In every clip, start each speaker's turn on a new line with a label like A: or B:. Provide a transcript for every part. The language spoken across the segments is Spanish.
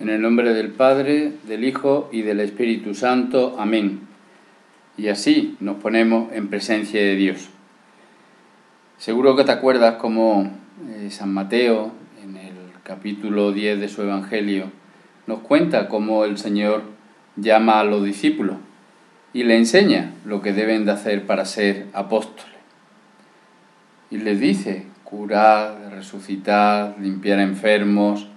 A: En el nombre del Padre, del Hijo y del Espíritu Santo. Amén. Y así nos ponemos en presencia de Dios. Seguro que te acuerdas como eh, San Mateo, en el capítulo 10 de su Evangelio, nos cuenta cómo el Señor llama a los discípulos y le enseña lo que deben de hacer para ser apóstoles. Y les dice, curar, resucitar, limpiar enfermos,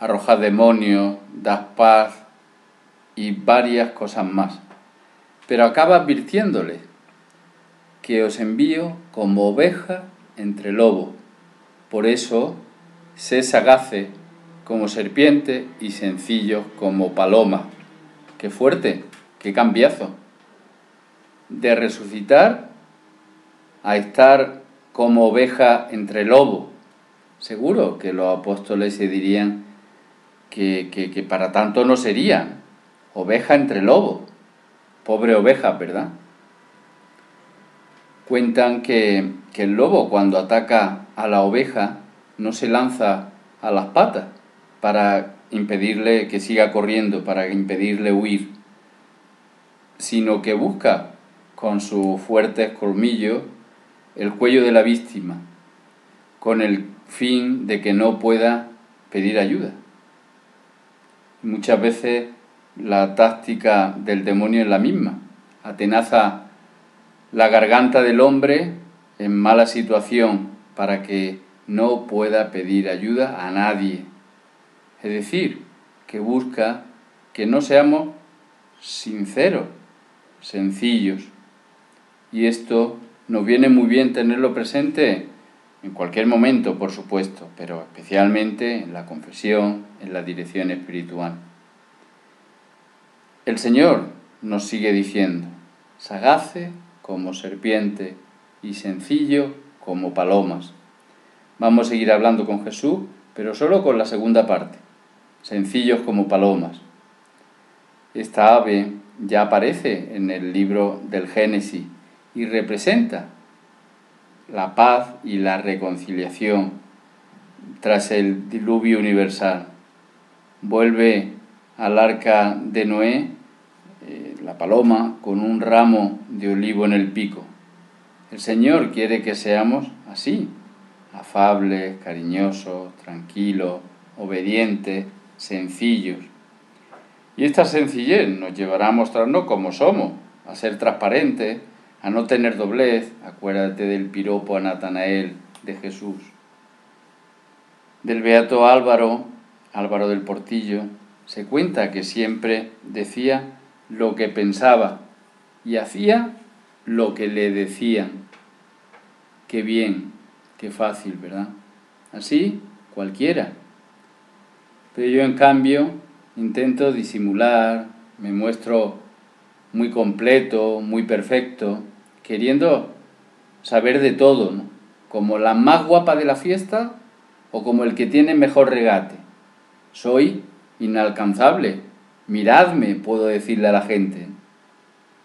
A: arrojar demonios, dar paz y varias cosas más. Pero acaba advirtiéndoles que os envío como oveja entre lobos. Por eso, sé sagaces como serpiente y sencillos como paloma. Qué fuerte, qué cambiazo. De resucitar a estar como oveja entre lobos. Seguro que los apóstoles se dirían que, para tanto no serían. Oveja entre lobo. Pobre oveja, ¿verdad? Cuentan que, que el lobo cuando ataca a la oveja no se lanza a las patas para impedirle que siga corriendo, para impedirle huir, sino que busca con sus fuertes colmillos el cuello de la víctima, con el fin de que no pueda pedir ayuda. Muchas veces la táctica del demonio es la misma. Atenaza la garganta del hombre en mala situación para que no pueda pedir ayuda a nadie. Es decir, que busca que no seamos sinceros, sencillos. Y esto nos viene muy bien tenerlo presente en cualquier momento, por supuesto, pero especialmente en la confesión, en la dirección espiritual. El Señor nos sigue diciendo, sagace como serpiente y sencillo como palomas. Vamos a seguir hablando con Jesús, pero solo con la segunda parte, sencillos como palomas. Esta ave ya aparece en el libro del Génesis y representa la paz y la reconciliación tras el diluvio universal. Vuelve al arca de Noé eh, la paloma con un ramo de olivo en el pico. El Señor quiere que seamos así, afables, cariñosos, tranquilos, obedientes, sencillos. Y esta sencillez nos llevará a mostrarnos como somos, a ser transparentes, a no tener doblez, acuérdate del piropo a Natanael de Jesús. Del beato Álvaro, Álvaro del Portillo, se cuenta que siempre decía lo que pensaba y hacía lo que le decían. Qué bien, qué fácil, ¿verdad? Así cualquiera. Pero yo en cambio intento disimular, me muestro muy completo, muy perfecto, queriendo saber de todo, como la más guapa de la fiesta o como el que tiene mejor regate. Soy inalcanzable, miradme, puedo decirle a la gente.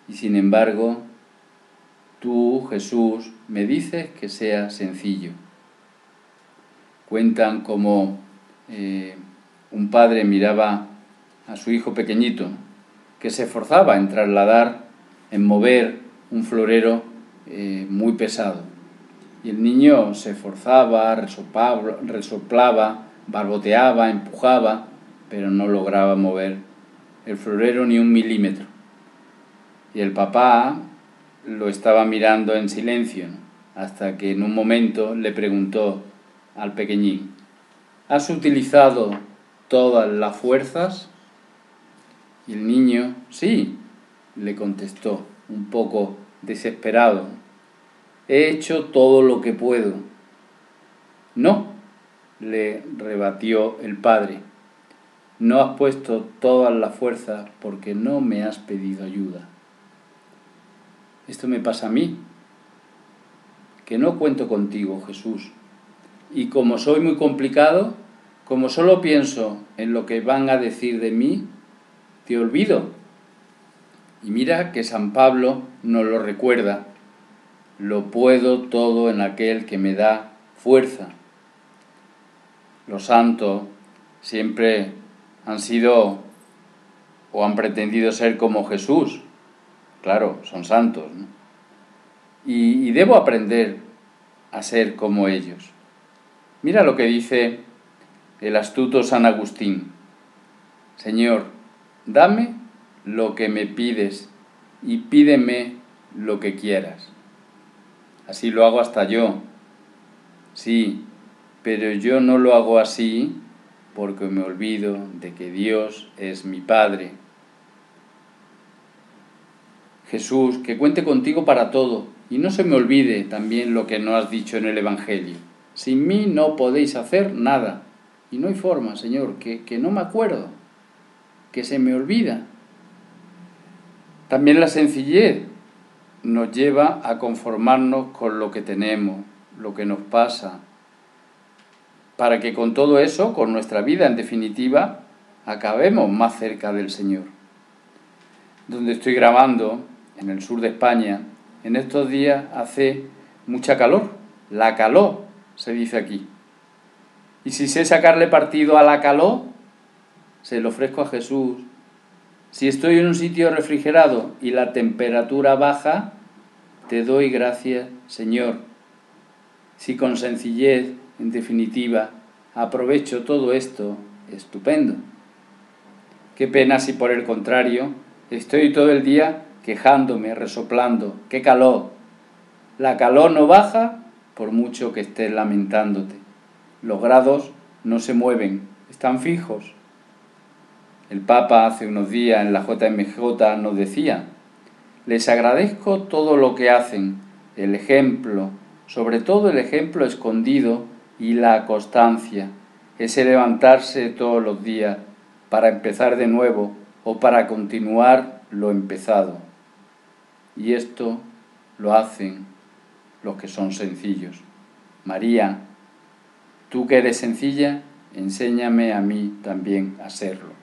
A: Y sin embargo, tú, Jesús, me dices que sea sencillo. Cuentan como eh, un padre miraba a su hijo pequeñito, que se esforzaba en trasladar, en mover un florero eh, muy pesado. Y el niño se esforzaba, resoplaba, resoplaba, barboteaba, empujaba, pero no lograba mover el florero ni un milímetro. Y el papá lo estaba mirando en silencio, hasta que en un momento le preguntó al pequeñín, ¿has utilizado todas las fuerzas? Y el niño, sí, le contestó, un poco desesperado. He hecho todo lo que puedo. No, le rebatió el padre. No has puesto todas las fuerzas porque no me has pedido ayuda. Esto me pasa a mí, que no cuento contigo, Jesús. Y como soy muy complicado, como solo pienso en lo que van a decir de mí, te olvido. Y mira que San Pablo nos lo recuerda. Lo puedo todo en aquel que me da fuerza. Los santos siempre han sido o han pretendido ser como Jesús. Claro, son santos. Y, y debo aprender a ser como ellos. Mira lo que dice el astuto San Agustín. Señor, dame lo que me pides y pídeme lo que quieras. Así lo hago hasta yo. Sí, pero yo no lo hago así porque me olvido de que Dios es mi Padre. Jesús, que cuente contigo para todo y no se me olvide también lo que no has dicho en el Evangelio. Sin mí no podéis hacer nada. Y no hay forma, Señor, que, que no me acuerdo, que se me olvida. También la sencillez nos lleva a conformarnos con lo que tenemos, lo que nos pasa, para que con todo eso, con nuestra vida en definitiva, acabemos más cerca del Señor. Donde estoy grabando, en el sur de España, en estos días hace mucha calor, la calor se dice aquí. Y si sé sacarle partido a la calor, se lo ofrezco a Jesús. Si estoy en un sitio refrigerado y la temperatura baja, te doy gracias, Señor. Si con sencillez en definitiva, aprovecho todo esto, estupendo. Qué pena si por el contrario estoy todo el día quejándome, resoplando, qué calor. La calor no baja por mucho que estés lamentándote. Los grados no se mueven, están fijos. El Papa hace unos días en la JMJ nos decía, les agradezco todo lo que hacen, el ejemplo, sobre todo el ejemplo escondido y la constancia, ese levantarse todos los días para empezar de nuevo o para continuar lo empezado. Y esto lo hacen los que son sencillos. María, tú que eres sencilla, enséñame a mí también a serlo.